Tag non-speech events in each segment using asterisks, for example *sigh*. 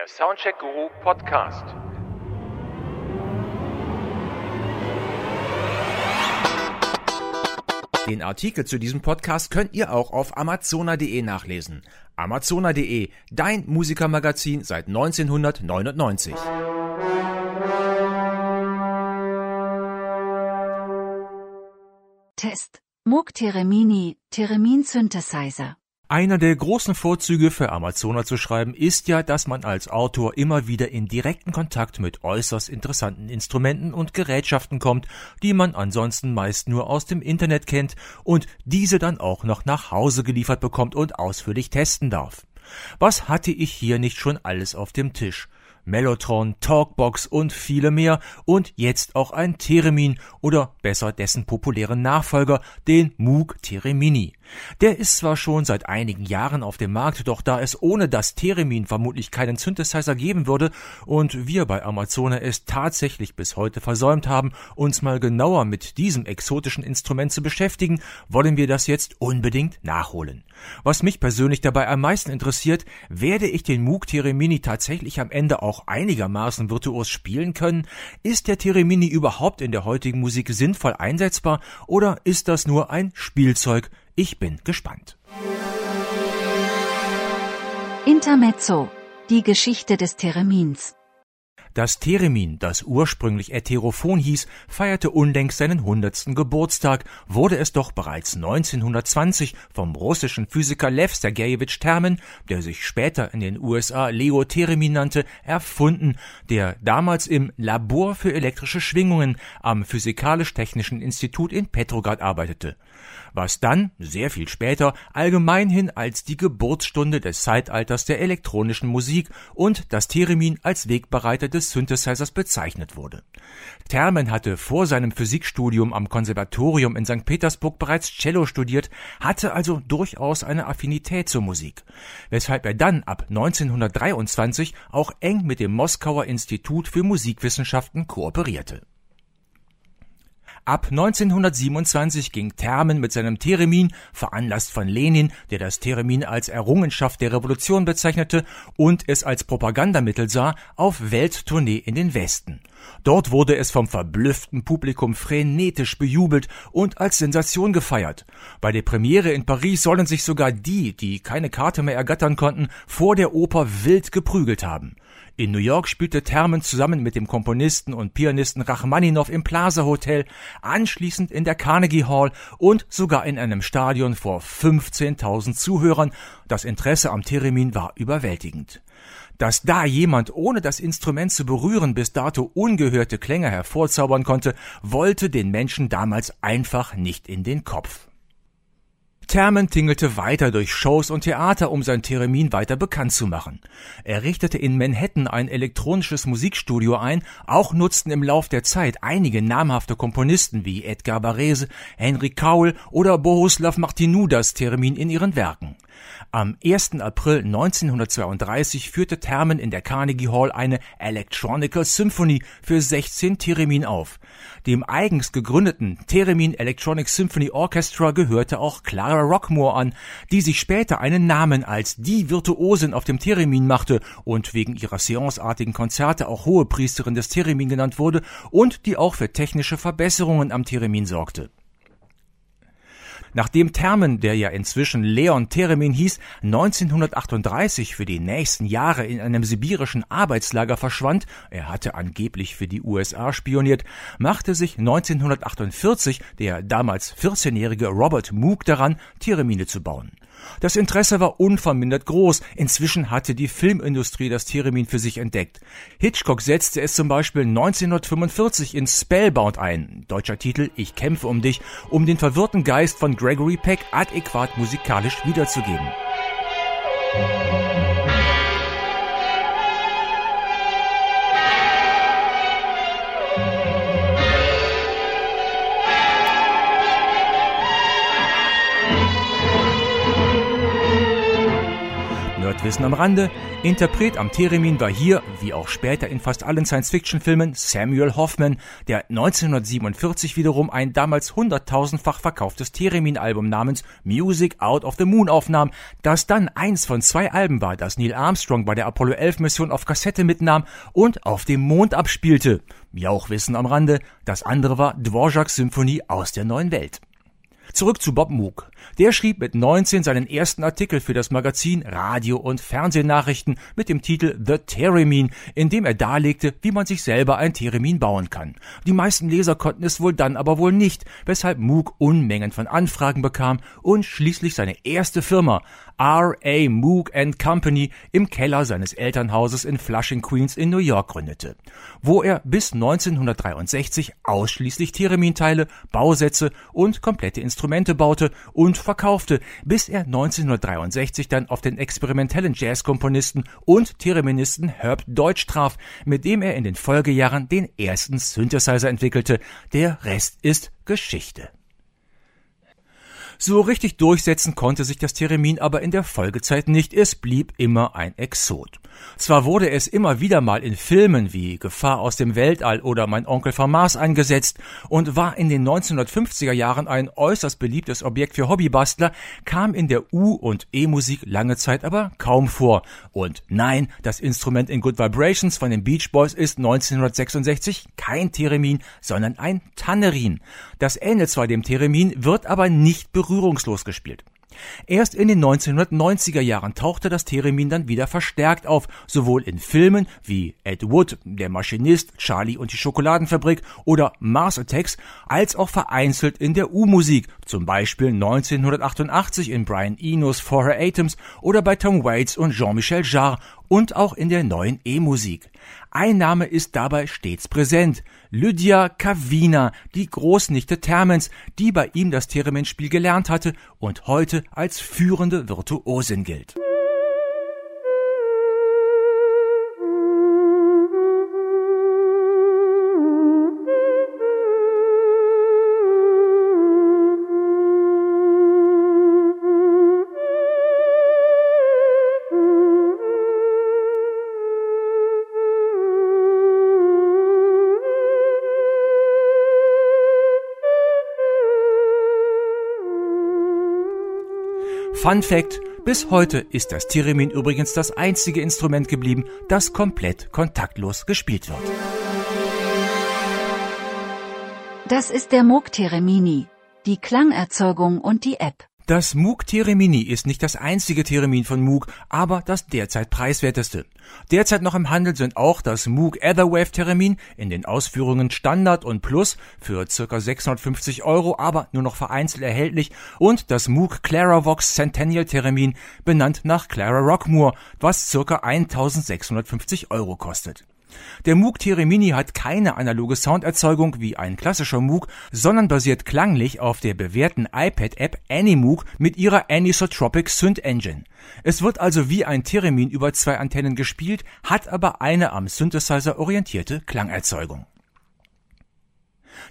Der Soundcheck Guru Podcast. Den Artikel zu diesem Podcast könnt ihr auch auf amazona.de nachlesen. Amazona.de, dein Musikermagazin seit 1999. Test. Moog Teremini, Theremin Synthesizer. Einer der großen Vorzüge für Amazona zu schreiben ist ja, dass man als Autor immer wieder in direkten Kontakt mit äußerst interessanten Instrumenten und Gerätschaften kommt, die man ansonsten meist nur aus dem Internet kennt und diese dann auch noch nach Hause geliefert bekommt und ausführlich testen darf. Was hatte ich hier nicht schon alles auf dem Tisch? Mellotron, Talkbox und viele mehr und jetzt auch ein Theremin oder besser dessen populären Nachfolger, den Moog Theremini. Der ist zwar schon seit einigen Jahren auf dem Markt, doch da es ohne das Theremin vermutlich keinen Synthesizer geben würde und wir bei Amazon es tatsächlich bis heute versäumt haben, uns mal genauer mit diesem exotischen Instrument zu beschäftigen, wollen wir das jetzt unbedingt nachholen. Was mich persönlich dabei am meisten interessiert, werde ich den Moog Theremini tatsächlich am Ende auch einigermaßen virtuos spielen können? Ist der Theremini überhaupt in der heutigen Musik sinnvoll einsetzbar oder ist das nur ein Spielzeug? Ich bin gespannt. Intermezzo. Die Geschichte des Theremins. Das Theremin, das ursprünglich Ätherophon hieß, feierte unlängst seinen hundertsten Geburtstag, wurde es doch bereits 1920 vom russischen Physiker Lev Sergejewitsch Termen, der sich später in den USA Leo Theremin nannte, erfunden, der damals im Labor für elektrische Schwingungen am Physikalisch-Technischen Institut in Petrograd arbeitete was dann, sehr viel später, allgemeinhin als die Geburtsstunde des Zeitalters der elektronischen Musik und das Theremin als Wegbereiter des Synthesizers bezeichnet wurde. Termen hatte vor seinem Physikstudium am Konservatorium in St. Petersburg bereits Cello studiert, hatte also durchaus eine Affinität zur Musik, weshalb er dann ab 1923 auch eng mit dem Moskauer Institut für Musikwissenschaften kooperierte. Ab 1927 ging Termen mit seinem Theremin, veranlasst von Lenin, der das Theremin als Errungenschaft der Revolution bezeichnete und es als Propagandamittel sah, auf Welttournee in den Westen. Dort wurde es vom verblüfften Publikum frenetisch bejubelt und als Sensation gefeiert. Bei der Premiere in Paris sollen sich sogar die, die keine Karte mehr ergattern konnten, vor der Oper wild geprügelt haben. In New York spielte Termen zusammen mit dem Komponisten und Pianisten Rachmaninow im Plaza Hotel, anschließend in der Carnegie Hall und sogar in einem Stadion vor 15.000 Zuhörern. Das Interesse am Theremin war überwältigend. Dass da jemand ohne das Instrument zu berühren bis dato ungehörte Klänge hervorzaubern konnte, wollte den Menschen damals einfach nicht in den Kopf. Termen tingelte weiter durch Shows und Theater, um sein Theremin weiter bekannt zu machen. Er richtete in Manhattan ein elektronisches Musikstudio ein, auch nutzten im Lauf der Zeit einige namhafte Komponisten wie Edgar Varese, Henry Cowell oder Bohuslav Martinou das Theremin in ihren Werken. Am 1. April 1932 führte Termen in der Carnegie Hall eine Electronical Symphony für 16 Theremin auf. Dem eigens gegründeten Theremin Electronic Symphony Orchestra gehörte auch Clara Rockmore an, die sich später einen Namen als die Virtuosin auf dem Theremin machte und wegen ihrer seanceartigen Konzerte auch Hohepriesterin des Theremin genannt wurde und die auch für technische Verbesserungen am Theremin sorgte. Nachdem Termen, der ja inzwischen Leon Theremin hieß, 1938 für die nächsten Jahre in einem sibirischen Arbeitslager verschwand, er hatte angeblich für die USA spioniert, machte sich 1948 der damals 14-jährige Robert Moog daran, Theremine zu bauen. Das Interesse war unvermindert groß. Inzwischen hatte die Filmindustrie das Theremin für sich entdeckt. Hitchcock setzte es zum Beispiel 1945 in Spellbound ein, deutscher Titel Ich kämpfe um dich, um den verwirrten Geist von Gregory Peck adäquat musikalisch wiederzugeben. Wissen am Rande. Interpret am Theremin war hier, wie auch später in fast allen Science-Fiction-Filmen, Samuel Hoffman, der 1947 wiederum ein damals hunderttausendfach verkauftes Theremin-Album namens Music Out of the Moon aufnahm, das dann eins von zwei Alben war, das Neil Armstrong bei der Apollo 11 Mission auf Kassette mitnahm und auf dem Mond abspielte. Jauchwissen am Rande, das andere war Dvorak's Symphonie aus der neuen Welt. Zurück zu Bob Moog. Der schrieb mit 19 seinen ersten Artikel für das Magazin Radio- und Fernsehnachrichten mit dem Titel The Theremin, in dem er darlegte, wie man sich selber ein Theremin bauen kann. Die meisten Leser konnten es wohl dann aber wohl nicht, weshalb Moog Unmengen von Anfragen bekam und schließlich seine erste Firma, R.A. Moog Company, im Keller seines Elternhauses in Flushing, Queens in New York gründete, wo er bis 1963 ausschließlich Theremin-Teile, Bausätze und komplette Instrumente baute und verkaufte, bis er 1963 dann auf den experimentellen Jazzkomponisten und Thereministen Herb Deutsch traf, mit dem er in den Folgejahren den ersten Synthesizer entwickelte. Der Rest ist Geschichte. So richtig durchsetzen konnte sich das Theremin aber in der Folgezeit nicht, es blieb immer ein Exot. Zwar wurde es immer wieder mal in Filmen wie Gefahr aus dem Weltall oder Mein Onkel vom Mars eingesetzt und war in den 1950er Jahren ein äußerst beliebtes Objekt für Hobbybastler, kam in der U- und E-Musik lange Zeit aber kaum vor. Und nein, das Instrument in Good Vibrations von den Beach Boys ist 1966 kein Theremin, sondern ein Tannerin. Das ähnelt zwar dem Theremin, wird aber nicht berührungslos gespielt. Erst in den 1990er Jahren tauchte das Theremin dann wieder verstärkt auf, sowohl in Filmen wie Ed Wood, Der Maschinist, Charlie und die Schokoladenfabrik oder Mars Attacks, als auch vereinzelt in der U-Musik, zum Beispiel 1988 in Brian Enos For Her Atoms oder bei Tom Waits und Jean-Michel Jarre und auch in der neuen E-Musik. Ein Name ist dabei stets präsent. Lydia Kavina, die Großnichte Termens, die bei ihm das Theremin-Spiel gelernt hatte und heute als führende Virtuosin gilt. Fun Fact, bis heute ist das Theremin übrigens das einzige Instrument geblieben, das komplett kontaktlos gespielt wird. Das ist der Moog Theremini, die Klangerzeugung und die App. Das Moog Theremin ist nicht das einzige Theremin von Moog, aber das derzeit preiswerteste. Derzeit noch im Handel sind auch das Moog Etherwave Theremin in den Ausführungen Standard und Plus für ca. 650 Euro, aber nur noch vereinzelt erhältlich und das Moog Claravox Centennial Theremin benannt nach Clara Rockmore, was ca. 1650 Euro kostet. Der Moog Theremin hat keine analoge Sounderzeugung wie ein klassischer Moog, sondern basiert klanglich auf der bewährten iPad-App AnyMoog mit ihrer Anisotropic Synth Engine. Es wird also wie ein Theremin über zwei Antennen gespielt, hat aber eine am Synthesizer orientierte Klangerzeugung.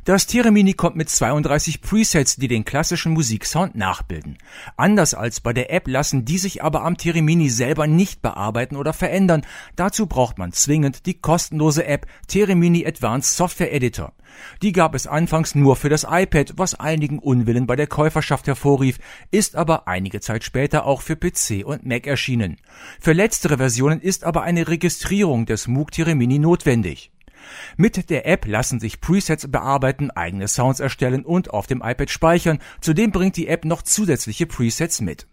Das Theremin kommt mit 32 Presets, die den klassischen Musiksound nachbilden. Anders als bei der App lassen die sich aber am Theremin selber nicht bearbeiten oder verändern. Dazu braucht man zwingend die kostenlose App Theremin Advanced Software Editor. Die gab es anfangs nur für das iPad, was einigen Unwillen bei der Käuferschaft hervorrief, ist aber einige Zeit später auch für PC und Mac erschienen. Für letztere Versionen ist aber eine Registrierung des Moog Theremin notwendig. Mit der App lassen sich Presets bearbeiten, eigene Sounds erstellen und auf dem iPad speichern. Zudem bringt die App noch zusätzliche Presets mit.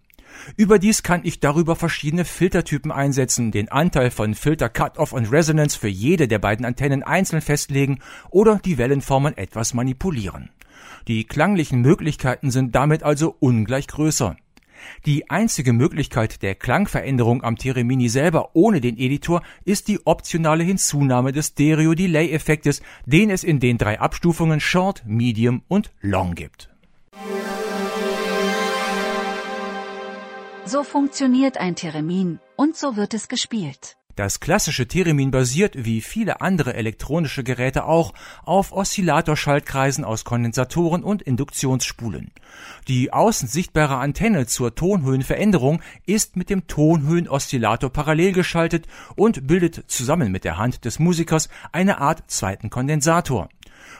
Überdies kann ich darüber verschiedene Filtertypen einsetzen, den Anteil von Filter Cutoff und Resonance für jede der beiden Antennen einzeln festlegen oder die Wellenformen etwas manipulieren. Die klanglichen Möglichkeiten sind damit also ungleich größer. Die einzige Möglichkeit der Klangveränderung am Theremin selber ohne den Editor ist die optionale Hinzunahme des Stereo-Delay-Effektes, den es in den drei Abstufungen Short, Medium und Long gibt. So funktioniert ein Theremin und so wird es gespielt. Das klassische Theremin basiert, wie viele andere elektronische Geräte auch, auf Oszillatorschaltkreisen aus Kondensatoren und Induktionsspulen. Die außen sichtbare Antenne zur Tonhöhenveränderung ist mit dem Tonhöhenoszillator parallel geschaltet und bildet zusammen mit der Hand des Musikers eine Art zweiten Kondensator.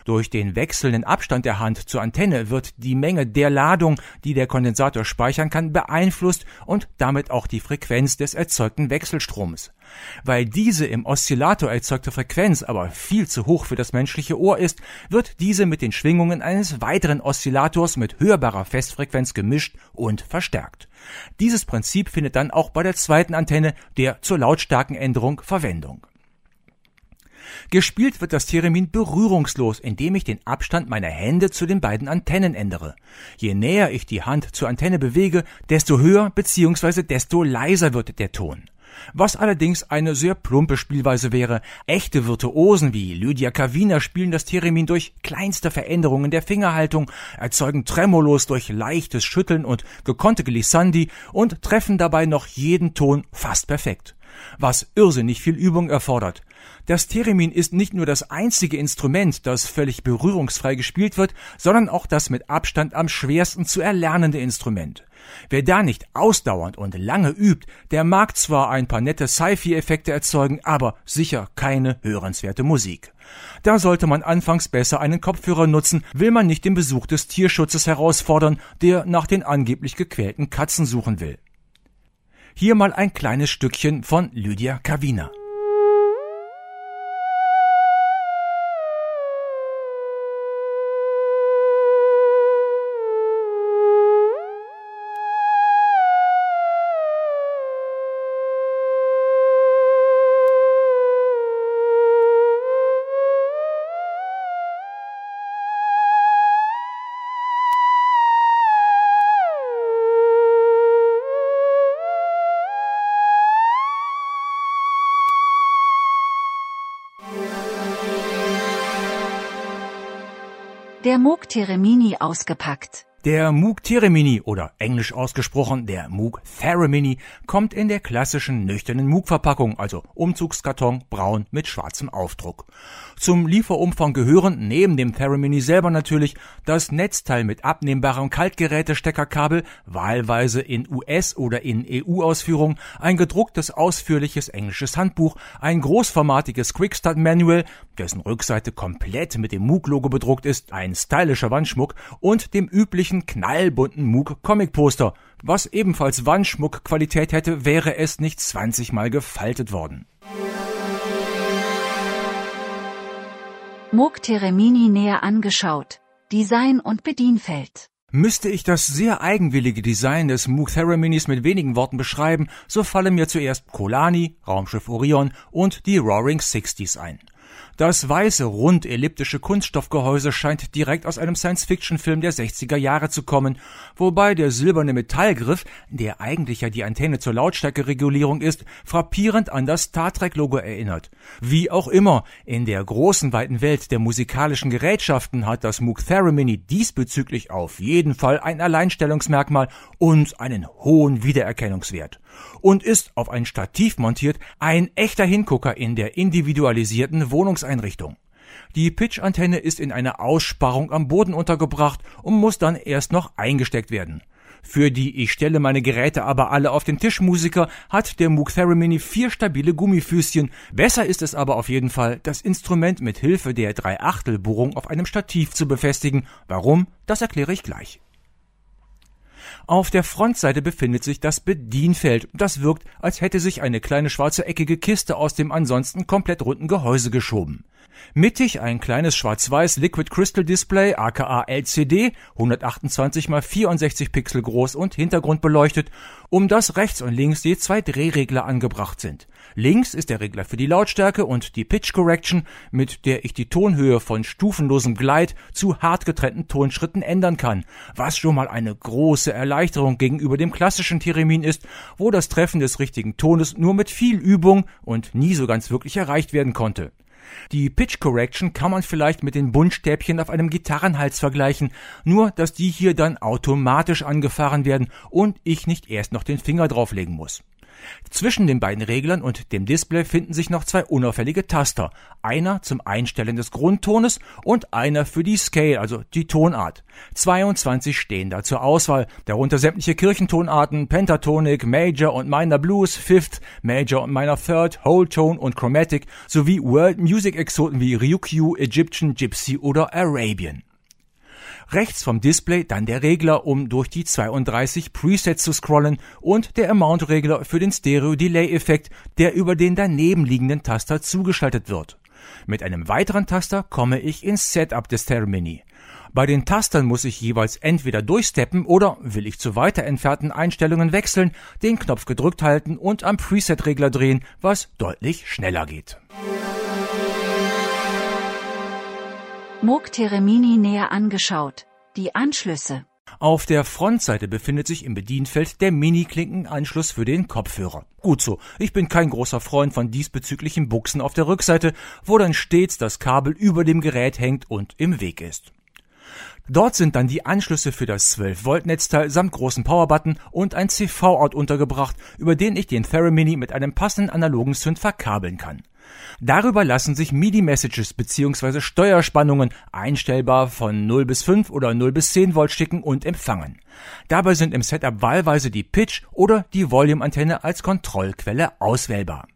Durch den wechselnden Abstand der Hand zur Antenne wird die Menge der Ladung, die der Kondensator speichern kann, beeinflusst und damit auch die Frequenz des erzeugten Wechselstroms. Weil diese im Oszillator erzeugte Frequenz aber viel zu hoch für das menschliche Ohr ist, wird diese mit den Schwingungen eines weiteren Oszillators mit hörbarer Festfrequenz gemischt und verstärkt. Dieses Prinzip findet dann auch bei der zweiten Antenne, der zur Lautstärkenänderung, Verwendung. Gespielt wird das Theremin berührungslos, indem ich den Abstand meiner Hände zu den beiden Antennen ändere. Je näher ich die Hand zur Antenne bewege, desto höher bzw. desto leiser wird der Ton. Was allerdings eine sehr plumpe Spielweise wäre. Echte Virtuosen wie Lydia Kavina spielen das Theremin durch kleinste Veränderungen der Fingerhaltung, erzeugen Tremolos durch leichtes Schütteln und gekonnte Glissandi und treffen dabei noch jeden Ton fast perfekt. Was irrsinnig viel Übung erfordert. Das Theremin ist nicht nur das einzige Instrument, das völlig berührungsfrei gespielt wird, sondern auch das mit Abstand am schwersten zu erlernende Instrument. Wer da nicht ausdauernd und lange übt, der mag zwar ein paar nette Sci-Fi-Effekte erzeugen, aber sicher keine hörenswerte Musik. Da sollte man anfangs besser einen Kopfhörer nutzen, will man nicht den Besuch des Tierschutzes herausfordern, der nach den angeblich gequälten Katzen suchen will. Hier mal ein kleines Stückchen von Lydia Kavina. Der Moog Teremini ausgepackt. Der Moog Theremin oder englisch ausgesprochen der Moog Theremin kommt in der klassischen nüchternen Moog-Verpackung, also Umzugskarton braun mit schwarzem Aufdruck. Zum Lieferumfang gehören neben dem Theremin selber natürlich das Netzteil mit abnehmbarem Kaltgerätesteckerkabel, wahlweise in US- oder in EU-Ausführung, ein gedrucktes ausführliches englisches Handbuch, ein großformatiges Quickstart Manual, dessen Rückseite komplett mit dem Moog-Logo bedruckt ist, ein stylischer Wandschmuck und dem üblichen großen, knallbunten Moog Comic Poster. Was ebenfalls Wandschmuckqualität hätte, wäre es nicht 20 Mal gefaltet worden. Moog Teremini näher angeschaut. Design und Bedienfeld. Müsste ich das sehr eigenwillige Design des Moog Theraminis mit wenigen Worten beschreiben, so fallen mir zuerst Kolani, Raumschiff Orion und die Roaring Sixties ein. Das weiße, rund elliptische Kunststoffgehäuse scheint direkt aus einem Science-Fiction-Film der 60er Jahre zu kommen, wobei der silberne Metallgriff, der eigentlich ja die Antenne zur Lautstärkeregulierung ist, frappierend an das Star Trek-Logo erinnert. Wie auch immer, in der großen weiten Welt der musikalischen Gerätschaften hat das Moog Theremin diesbezüglich auf jeden Fall ein Alleinstellungsmerkmal und einen hohen Wiedererkennungswert und ist auf ein Stativ montiert ein echter Hingucker in der individualisierten Wohnungseinrichtung. Die Pitch-Antenne ist in einer Aussparung am Boden untergebracht und muss dann erst noch eingesteckt werden. Für die Ich stelle meine Geräte aber alle auf den Tisch Musiker hat der Moog Theremin vier stabile Gummifüßchen. Besser ist es aber auf jeden Fall, das Instrument mit Hilfe der Dreiachtelbohrung auf einem Stativ zu befestigen. Warum? Das erkläre ich gleich. Auf der Frontseite befindet sich das Bedienfeld. Das wirkt, als hätte sich eine kleine schwarze eckige Kiste aus dem ansonsten komplett runden Gehäuse geschoben. Mittig ein kleines schwarz-weiß Liquid Crystal Display aka LCD, 128 x 64 Pixel groß und hintergrundbeleuchtet, um das rechts und links je zwei Drehregler angebracht sind. Links ist der Regler für die Lautstärke und die Pitch Correction, mit der ich die Tonhöhe von stufenlosem Gleit zu hart getrennten Tonschritten ändern kann, was schon mal eine große Erleichterung gegenüber dem klassischen Theremin ist, wo das Treffen des richtigen Tones nur mit viel Übung und nie so ganz wirklich erreicht werden konnte. Die Pitch Correction kann man vielleicht mit den Buntstäbchen auf einem Gitarrenhals vergleichen, nur dass die hier dann automatisch angefahren werden und ich nicht erst noch den Finger drauflegen muss. Zwischen den beiden Reglern und dem Display finden sich noch zwei unauffällige Taster. Einer zum Einstellen des Grundtones und einer für die Scale, also die Tonart. 22 stehen da zur Auswahl, darunter sämtliche Kirchentonarten, Pentatonic, Major und Minor Blues, Fifth, Major und Minor Third, Whole Tone und Chromatic sowie World Music Exoten wie Ryukyu, Egyptian, Gypsy oder Arabian. Rechts vom Display dann der Regler, um durch die 32 Presets zu scrollen und der Amount-Regler für den Stereo-Delay-Effekt, der über den daneben liegenden Taster zugeschaltet wird. Mit einem weiteren Taster komme ich ins Setup des Termini. Bei den Tastern muss ich jeweils entweder durchsteppen oder, will ich zu weiter entfernten Einstellungen wechseln, den Knopf gedrückt halten und am Preset-Regler drehen, was deutlich schneller geht. Moog Teremini näher angeschaut. Die Anschlüsse. Auf der Frontseite befindet sich im Bedienfeld der Mini-Klinkenanschluss für den Kopfhörer. Gut so, ich bin kein großer Freund von diesbezüglichen Buchsen auf der Rückseite, wo dann stets das Kabel über dem Gerät hängt und im Weg ist. Dort sind dann die Anschlüsse für das 12 Volt Netzteil samt großen Powerbutton und ein CV-Out untergebracht, über den ich den Theramini mit einem passenden analogen Synth verkabeln kann. Darüber lassen sich MIDI-Messages bzw. Steuerspannungen einstellbar von 0 bis 5 oder 0 bis 10 Volt schicken und empfangen. Dabei sind im Setup wahlweise die Pitch oder die Volume-Antenne als Kontrollquelle auswählbar.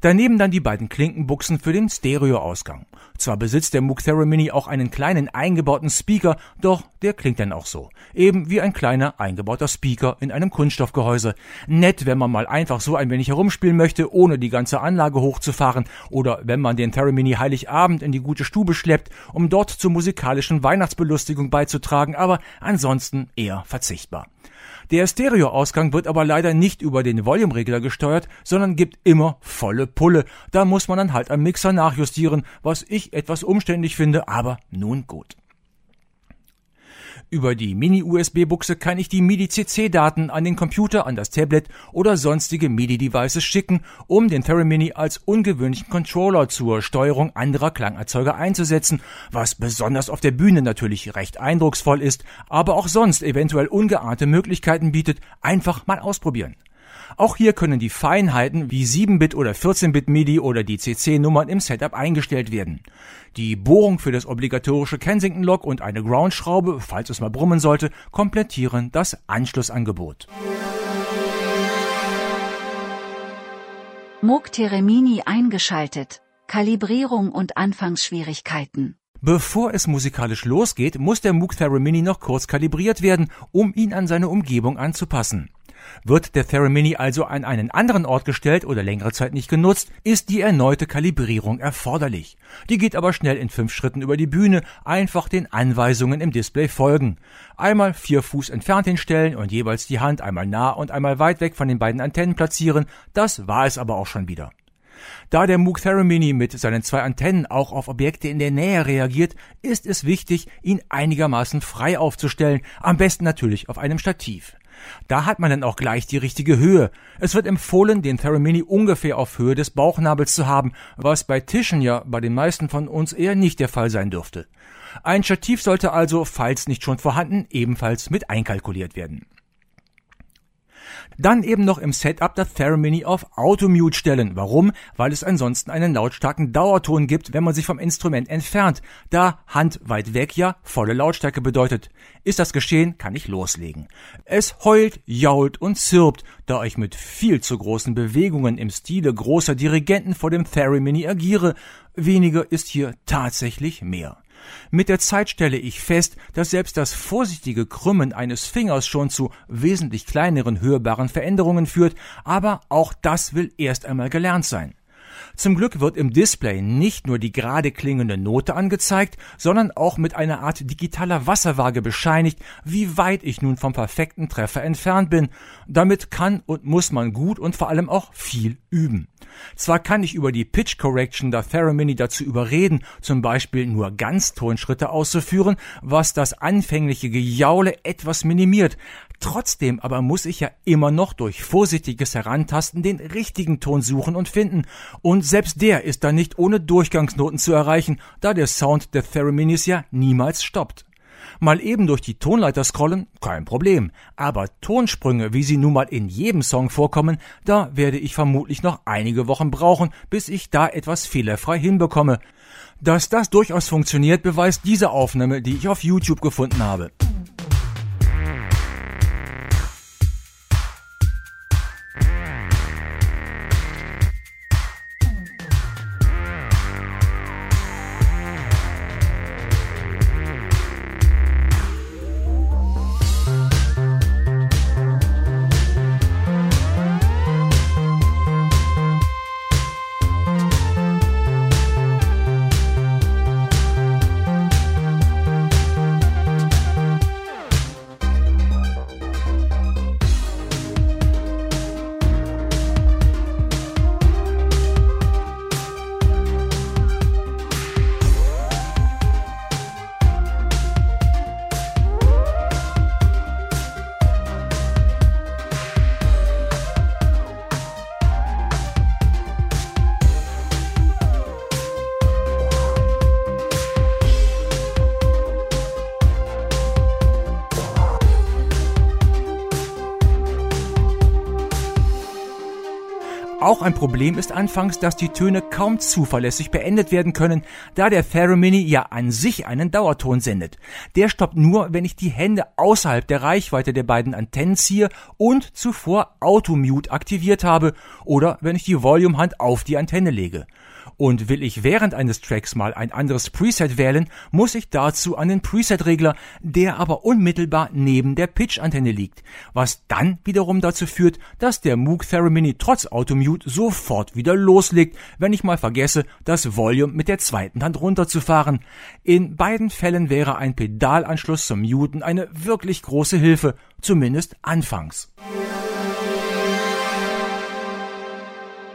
Daneben dann die beiden Klinkenbuchsen für den Stereoausgang. Zwar besitzt der Moog Theramini auch einen kleinen eingebauten Speaker, doch der klingt dann auch so. Eben wie ein kleiner eingebauter Speaker in einem Kunststoffgehäuse. Nett, wenn man mal einfach so ein wenig herumspielen möchte, ohne die ganze Anlage hochzufahren oder wenn man den Theramini Heiligabend in die gute Stube schleppt, um dort zur musikalischen Weihnachtsbelustigung beizutragen, aber ansonsten eher verzichtbar. Der Stereoausgang wird aber leider nicht über den Volumeregler gesteuert, sondern gibt immer volle Pulle. Da muss man dann halt am Mixer nachjustieren, was ich etwas umständlich finde, aber nun gut. Über die Mini-USB-Buchse kann ich die MIDI-CC-Daten an den Computer, an das Tablet oder sonstige MIDI-Devices schicken, um den Theramini als ungewöhnlichen Controller zur Steuerung anderer Klangerzeuger einzusetzen, was besonders auf der Bühne natürlich recht eindrucksvoll ist, aber auch sonst eventuell ungeahnte Möglichkeiten bietet, einfach mal ausprobieren. Auch hier können die Feinheiten wie 7-Bit oder 14-Bit MIDI oder die CC-Nummern im Setup eingestellt werden. Die Bohrung für das obligatorische Kensington-Lock und eine Ground-Schraube, falls es mal brummen sollte, komplettieren das Anschlussangebot. Moog Teremini eingeschaltet. Kalibrierung und Anfangsschwierigkeiten. Bevor es musikalisch losgeht, muss der Moog Theramini noch kurz kalibriert werden, um ihn an seine Umgebung anzupassen. Wird der Theramini also an einen anderen Ort gestellt oder längere Zeit nicht genutzt, ist die erneute Kalibrierung erforderlich. Die geht aber schnell in fünf Schritten über die Bühne, einfach den Anweisungen im Display folgen. Einmal vier Fuß entfernt hinstellen und jeweils die Hand einmal nah und einmal weit weg von den beiden Antennen platzieren, das war es aber auch schon wieder. Da der Moog Theramini mit seinen zwei Antennen auch auf Objekte in der Nähe reagiert, ist es wichtig, ihn einigermaßen frei aufzustellen, am besten natürlich auf einem Stativ. Da hat man dann auch gleich die richtige Höhe. Es wird empfohlen, den Theramini ungefähr auf Höhe des Bauchnabels zu haben, was bei Tischen ja bei den meisten von uns eher nicht der Fall sein dürfte. Ein Stativ sollte also, falls nicht schon vorhanden, ebenfalls mit einkalkuliert werden. Dann eben noch im Setup das Theramini auf Automute stellen. Warum? Weil es ansonsten einen lautstarken Dauerton gibt, wenn man sich vom Instrument entfernt, da Hand weit weg ja volle Lautstärke bedeutet. Ist das geschehen, kann ich loslegen. Es heult, jault und zirpt, da ich mit viel zu großen Bewegungen im Stile großer Dirigenten vor dem Theramini agiere. Weniger ist hier tatsächlich mehr. Mit der Zeit stelle ich fest, dass selbst das vorsichtige Krümmen eines Fingers schon zu wesentlich kleineren hörbaren Veränderungen führt, aber auch das will erst einmal gelernt sein. Zum Glück wird im Display nicht nur die gerade klingende Note angezeigt, sondern auch mit einer Art digitaler Wasserwaage bescheinigt, wie weit ich nun vom perfekten Treffer entfernt bin. Damit kann und muss man gut und vor allem auch viel üben. Zwar kann ich über die Pitch Correction der Theramini dazu überreden, zum Beispiel nur Ganztonschritte auszuführen, was das anfängliche Gejaule etwas minimiert, Trotzdem aber muss ich ja immer noch durch vorsichtiges Herantasten den richtigen Ton suchen und finden. Und selbst der ist dann nicht ohne Durchgangsnoten zu erreichen, da der Sound der Theraminis ja niemals stoppt. Mal eben durch die Tonleiter scrollen, kein Problem. Aber Tonsprünge, wie sie nun mal in jedem Song vorkommen, da werde ich vermutlich noch einige Wochen brauchen, bis ich da etwas fehlerfrei hinbekomme. Dass das durchaus funktioniert, beweist diese Aufnahme, die ich auf YouTube gefunden habe. Ein Problem ist anfangs, dass die Töne kaum zuverlässig beendet werden können, da der Theremin ja an sich einen Dauerton sendet. Der stoppt nur, wenn ich die Hände außerhalb der Reichweite der beiden Antennen ziehe und zuvor Automute aktiviert habe oder wenn ich die Volume-Hand auf die Antenne lege. Und will ich während eines Tracks mal ein anderes Preset wählen, muss ich dazu an den Preset-Regler, der aber unmittelbar neben der Pitch-Antenne liegt, was dann wiederum dazu führt, dass der Moog Theremin trotz Automute sofort wieder loslegt, wenn ich mal vergesse, das Volume mit der zweiten Hand runterzufahren. In beiden Fällen wäre ein Pedalanschluss zum Muten eine wirklich große Hilfe, zumindest anfangs.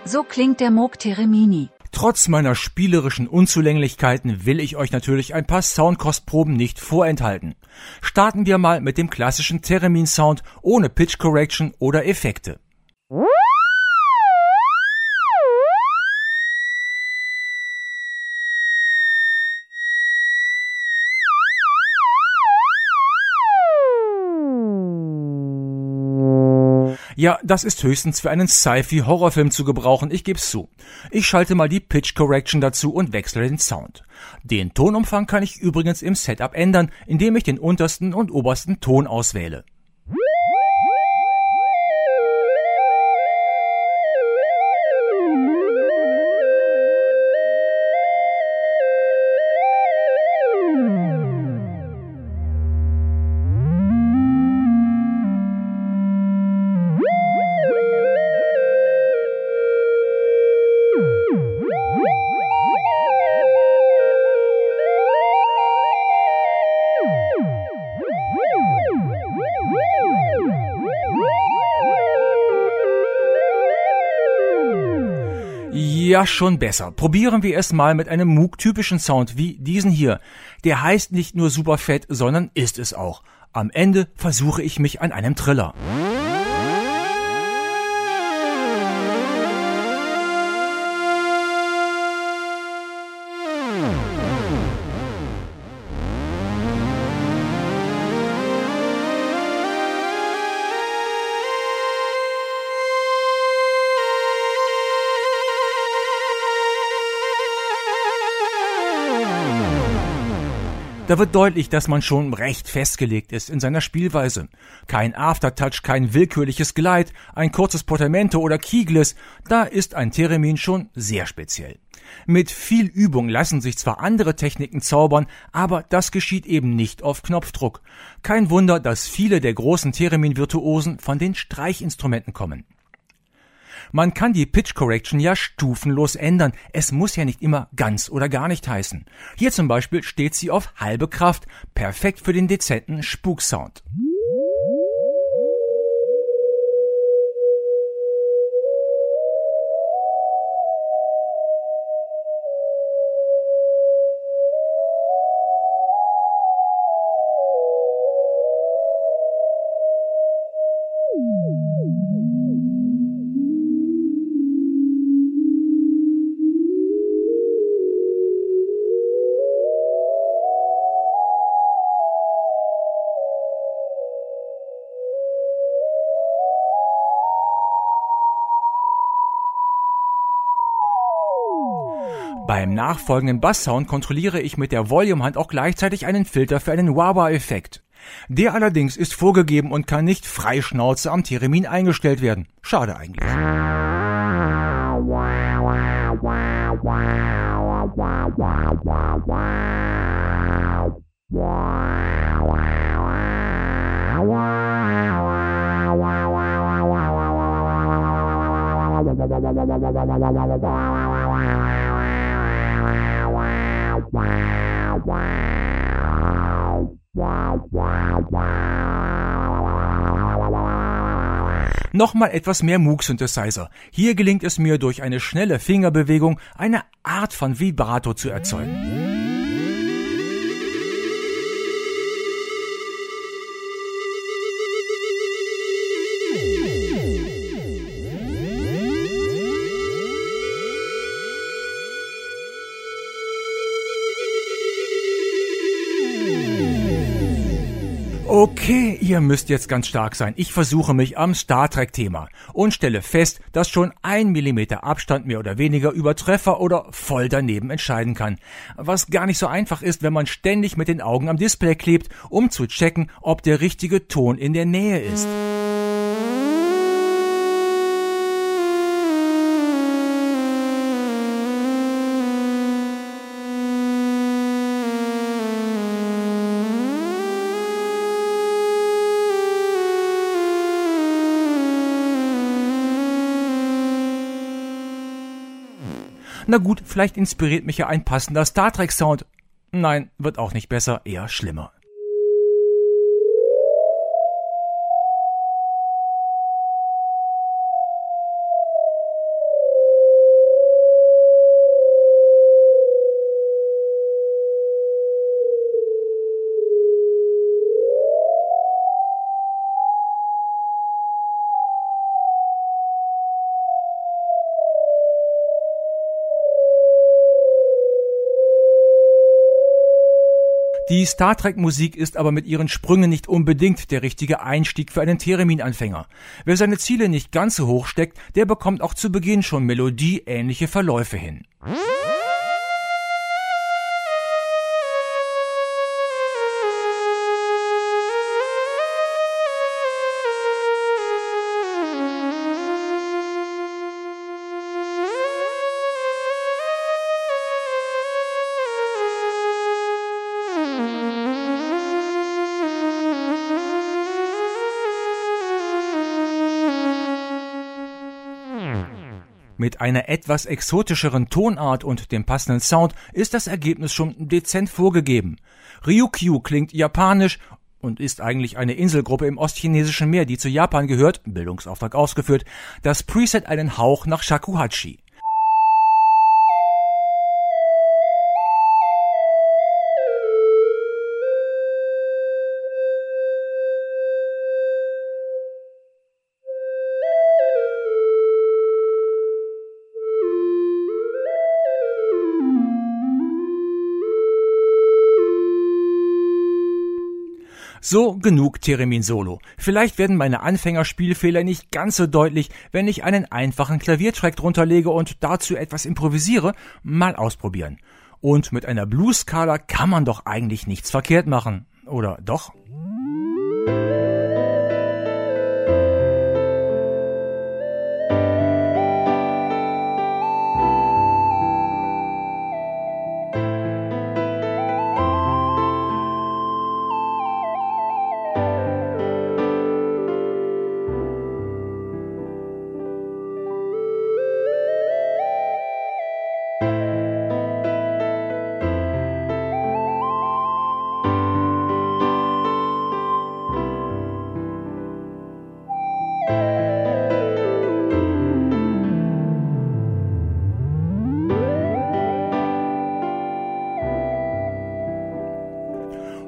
So klingt der Moog Theremin. Trotz meiner spielerischen Unzulänglichkeiten will ich euch natürlich ein paar Soundkostproben nicht vorenthalten. Starten wir mal mit dem klassischen Theremin Sound ohne Pitch Correction oder Effekte. Ja, das ist höchstens für einen Sci-Fi-Horrorfilm zu gebrauchen, ich geb's zu. Ich schalte mal die Pitch Correction dazu und wechsle den Sound. Den Tonumfang kann ich übrigens im Setup ändern, indem ich den untersten und obersten Ton auswähle. Ja, schon besser. Probieren wir es mal mit einem Moog-typischen Sound wie diesen hier. Der heißt nicht nur super fett, sondern ist es auch. Am Ende versuche ich mich an einem Triller. Da wird deutlich, dass man schon recht festgelegt ist in seiner Spielweise. Kein Aftertouch, kein willkürliches Glide, ein kurzes Portamento oder Keygliss, da ist ein Theremin schon sehr speziell. Mit viel Übung lassen sich zwar andere Techniken zaubern, aber das geschieht eben nicht auf Knopfdruck. Kein Wunder, dass viele der großen Theremin-Virtuosen von den Streichinstrumenten kommen. Man kann die Pitch Correction ja stufenlos ändern. Es muss ja nicht immer ganz oder gar nicht heißen. Hier zum Beispiel steht sie auf halbe Kraft, perfekt für den dezenten Spuksound. Beim nachfolgenden Basssound kontrolliere ich mit der Volume-Hand auch gleichzeitig einen Filter für einen Wah-Wah-Effekt. Der allerdings ist vorgegeben und kann nicht freischnauze am Theremin eingestellt werden. Schade eigentlich. *laughs* Nochmal etwas mehr Moog-Synthesizer. Hier gelingt es mir durch eine schnelle Fingerbewegung eine Art von Vibrato zu erzeugen. Okay, ihr müsst jetzt ganz stark sein. Ich versuche mich am Star Trek Thema und stelle fest, dass schon ein Millimeter Abstand mehr oder weniger über Treffer oder voll daneben entscheiden kann. Was gar nicht so einfach ist, wenn man ständig mit den Augen am Display klebt, um zu checken, ob der richtige Ton in der Nähe ist. Na gut, vielleicht inspiriert mich ja ein passender Star Trek Sound. Nein, wird auch nicht besser, eher schlimmer. Die Star Trek Musik ist aber mit ihren Sprüngen nicht unbedingt der richtige Einstieg für einen Theremin-Anfänger. Wer seine Ziele nicht ganz so hoch steckt, der bekommt auch zu Beginn schon melodieähnliche Verläufe hin. Mit einer etwas exotischeren Tonart und dem passenden Sound ist das Ergebnis schon dezent vorgegeben. Ryukyu klingt japanisch und ist eigentlich eine Inselgruppe im ostchinesischen Meer, die zu Japan gehört, Bildungsauftrag ausgeführt, das Preset einen Hauch nach Shakuhachi. So genug Theremin Solo. Vielleicht werden meine Anfängerspielfehler nicht ganz so deutlich, wenn ich einen einfachen Klaviertrack drunter lege und dazu etwas improvisiere. Mal ausprobieren. Und mit einer Blues-Skala kann man doch eigentlich nichts verkehrt machen. Oder doch?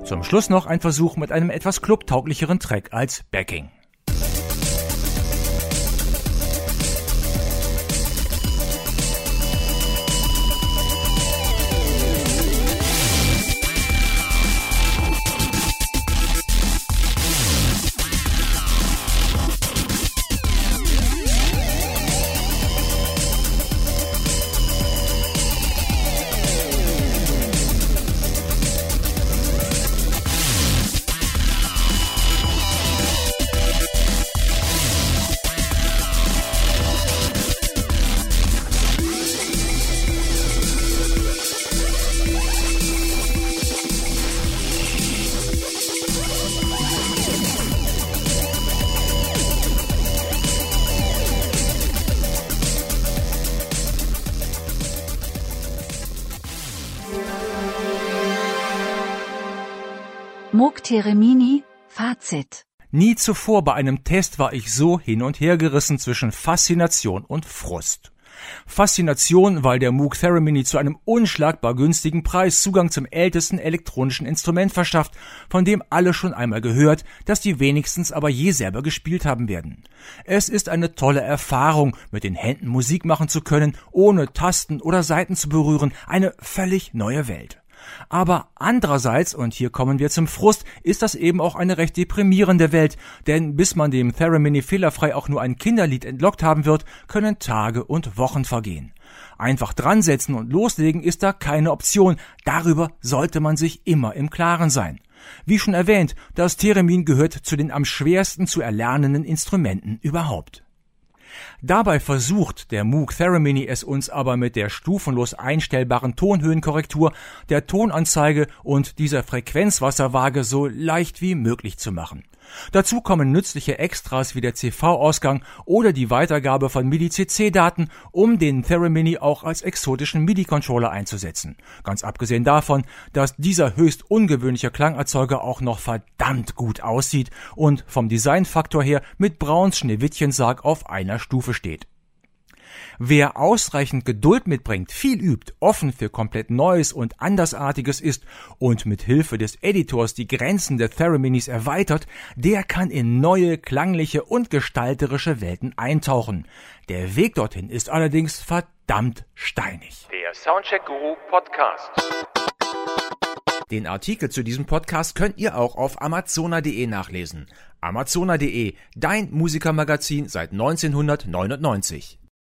Zum Schluss noch ein Versuch mit einem etwas clubtauglicheren Track als Backing. Moog Teremini, Fazit. Nie zuvor bei einem Test war ich so hin und her gerissen zwischen Faszination und Frust. Faszination, weil der Moog Theremin zu einem unschlagbar günstigen Preis Zugang zum ältesten elektronischen Instrument verschafft, von dem alle schon einmal gehört, das die wenigstens aber je selber gespielt haben werden. Es ist eine tolle Erfahrung, mit den Händen Musik machen zu können, ohne Tasten oder Saiten zu berühren, eine völlig neue Welt. Aber andererseits, und hier kommen wir zum Frust, ist das eben auch eine recht deprimierende Welt, denn bis man dem Theremin fehlerfrei auch nur ein Kinderlied entlockt haben wird, können Tage und Wochen vergehen. Einfach dransetzen und loslegen ist da keine Option, darüber sollte man sich immer im Klaren sein. Wie schon erwähnt, das Theremin gehört zu den am schwersten zu erlernenden Instrumenten überhaupt. Dabei versucht der Moog Theremin es uns aber mit der stufenlos einstellbaren Tonhöhenkorrektur, der Tonanzeige und dieser Frequenzwasserwaage so leicht wie möglich zu machen. Dazu kommen nützliche Extras wie der CV-Ausgang oder die Weitergabe von MIDI-CC-Daten, um den Theremin auch als exotischen MIDI-Controller einzusetzen. Ganz abgesehen davon, dass dieser höchst ungewöhnliche Klangerzeuger auch noch verdammt gut aussieht und vom Designfaktor her mit Brauns Schneewittchensarg auf einer Stufe steht. Wer ausreichend Geduld mitbringt, viel übt, offen für komplett Neues und Andersartiges ist und mit Hilfe des Editors die Grenzen der Thereminis erweitert, der kann in neue klangliche und gestalterische Welten eintauchen. Der Weg dorthin ist allerdings verdammt steinig. Der Soundcheck Guru Podcast. Den Artikel zu diesem Podcast könnt ihr auch auf amazona.de nachlesen. Amazona.de, dein Musikermagazin seit 1999.